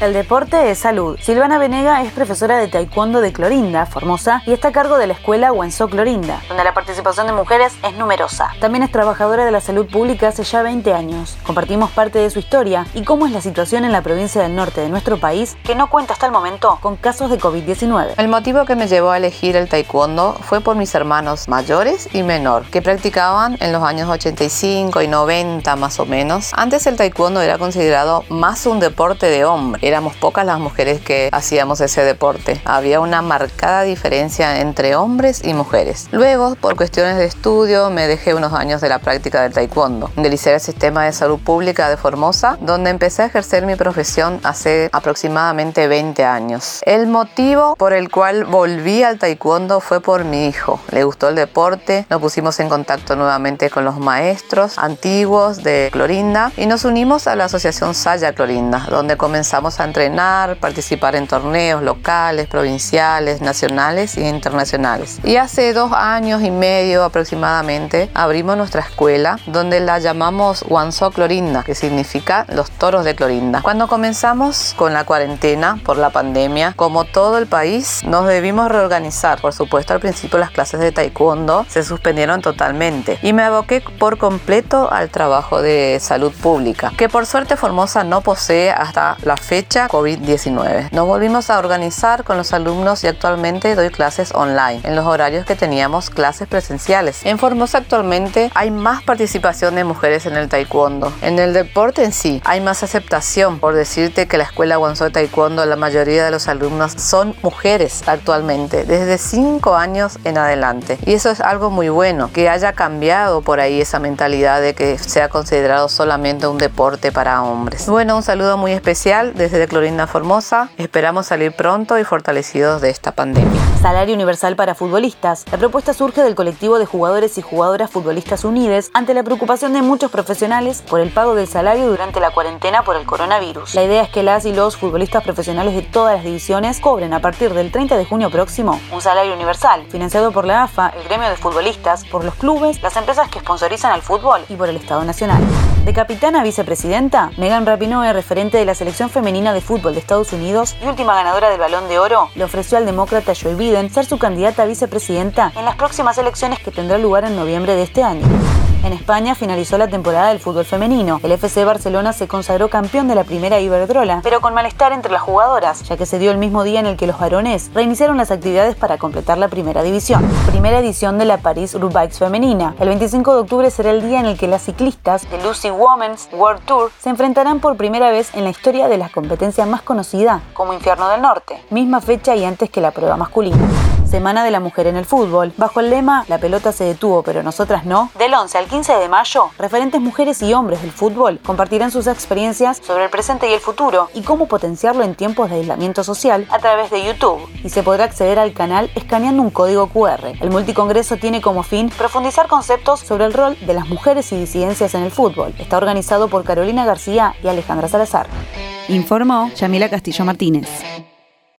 El deporte es salud. Silvana Venega es profesora de taekwondo de Clorinda, Formosa, y está a cargo de la escuela Wenso Clorinda, donde la participación de mujeres es numerosa. También es trabajadora de la salud pública hace ya 20 años. Compartimos parte de su historia y cómo es la situación en la provincia del norte de nuestro país, que no cuenta hasta el momento con casos de COVID-19. El motivo que me llevó a elegir el taekwondo fue por mis hermanos mayores y menor, que practicaban en los años 85 y 90 más o menos. Antes el taekwondo era considerado más un deporte de hombre éramos pocas las mujeres que hacíamos ese deporte. Había una marcada diferencia entre hombres y mujeres. Luego, por cuestiones de estudio, me dejé unos años de la práctica del taekwondo. Ingrese al sistema de salud pública de Formosa, donde empecé a ejercer mi profesión hace aproximadamente 20 años. El motivo por el cual volví al taekwondo fue por mi hijo. Le gustó el deporte, nos pusimos en contacto nuevamente con los maestros antiguos de Clorinda y nos unimos a la asociación Saya Clorinda, donde comenzamos a entrenar, participar en torneos locales, provinciales, nacionales e internacionales. Y hace dos años y medio aproximadamente abrimos nuestra escuela donde la llamamos Wanso Clorinda, que significa los toros de Clorinda. Cuando comenzamos con la cuarentena por la pandemia, como todo el país, nos debimos reorganizar. Por supuesto, al principio las clases de taekwondo se suspendieron totalmente y me aboqué por completo al trabajo de salud pública, que por suerte Formosa no posee hasta la fecha COVID-19. Nos volvimos a organizar con los alumnos y actualmente doy clases online en los horarios que teníamos clases presenciales. En Formosa actualmente hay más participación de mujeres en el taekwondo. En el deporte en sí hay más aceptación. Por decirte que la escuela Guangzhou de Taekwondo la mayoría de los alumnos son mujeres actualmente, desde 5 años en adelante. Y eso es algo muy bueno, que haya cambiado por ahí esa mentalidad de que sea considerado solamente un deporte para hombres. Bueno, un saludo muy especial desde de Clorinda Formosa. Esperamos salir pronto y fortalecidos de esta pandemia. Salario universal para futbolistas. La propuesta surge del colectivo de jugadores y jugadoras futbolistas unides ante la preocupación de muchos profesionales por el pago del salario durante la cuarentena por el coronavirus. La idea es que las y los futbolistas profesionales de todas las divisiones cobren a partir del 30 de junio próximo un salario universal, financiado por la AFA, el gremio de futbolistas, por los clubes, las empresas que sponsorizan al fútbol y por el Estado Nacional. De capitana a vicepresidenta, Megan Rapinoe, referente de la selección femenina de fútbol de Estados Unidos y última ganadora del Balón de Oro, le ofreció al demócrata Joe Biden ser su candidata a vicepresidenta en las próximas elecciones que tendrán lugar en noviembre de este año. En España finalizó la temporada del fútbol femenino. El FC Barcelona se consagró campeón de la primera Iberdrola, pero con malestar entre las jugadoras, ya que se dio el mismo día en el que los varones reiniciaron las actividades para completar la primera división. Primera edición de la Paris Roubaix femenina. El 25 de octubre será el día en el que las ciclistas de Lucy Women's World Tour se enfrentarán por primera vez en la historia de la competencia más conocida como Infierno del Norte. Misma fecha y antes que la prueba masculina. Semana de la Mujer en el Fútbol. Bajo el lema La pelota se detuvo, pero nosotras no. Del 11 al 15 de mayo, referentes mujeres y hombres del fútbol compartirán sus experiencias sobre el presente y el futuro y cómo potenciarlo en tiempos de aislamiento social a través de YouTube. Y se podrá acceder al canal escaneando un código QR. El multicongreso tiene como fin profundizar conceptos sobre el rol de las mujeres y disidencias en el fútbol. Está organizado por Carolina García y Alejandra Salazar. Informó Yamila Castillo Martínez.